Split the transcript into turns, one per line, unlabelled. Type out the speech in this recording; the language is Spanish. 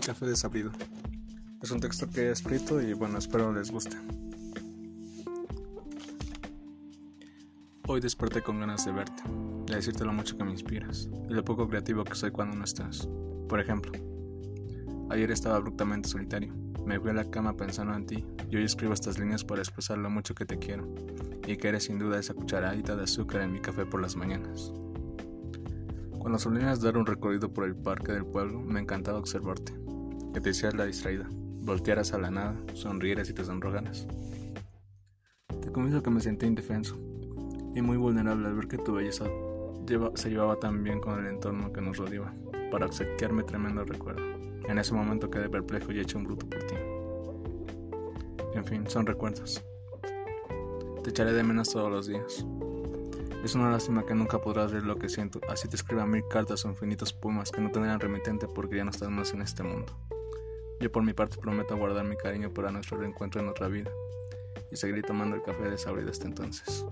café desabrido. Es un texto que he escrito y bueno, espero les guste. Hoy desperté con ganas de verte, de decirte lo mucho que me inspiras y lo poco creativo que soy cuando no estás. Por ejemplo, ayer estaba abruptamente solitario. Me fui a la cama pensando en ti y hoy escribo estas líneas para expresar lo mucho que te quiero y que eres sin duda esa cucharadita de azúcar en mi café por las mañanas. Cuando solías dar un recorrido por el parque del pueblo, me encantaba observarte, que te hicieras la distraída, voltearas a la nada, sonrieras y te sonrojaras. Te confieso que me sentí indefenso y muy vulnerable al ver que tu belleza se llevaba tan bien con el entorno que nos rodeaba, para obsequiarme tremendo recuerdo. En ese momento quedé perplejo y hecho un bruto por ti. En fin, son recuerdos. Te echaré de menos todos los días. Es una lástima que nunca podrás ver lo que siento, así te escriba mil cartas o infinitos poemas que no tendrán remitente porque ya no estás más en este mundo. Yo por mi parte prometo guardar mi cariño para nuestro reencuentro en otra vida y seguir tomando el café de desabrido hasta entonces.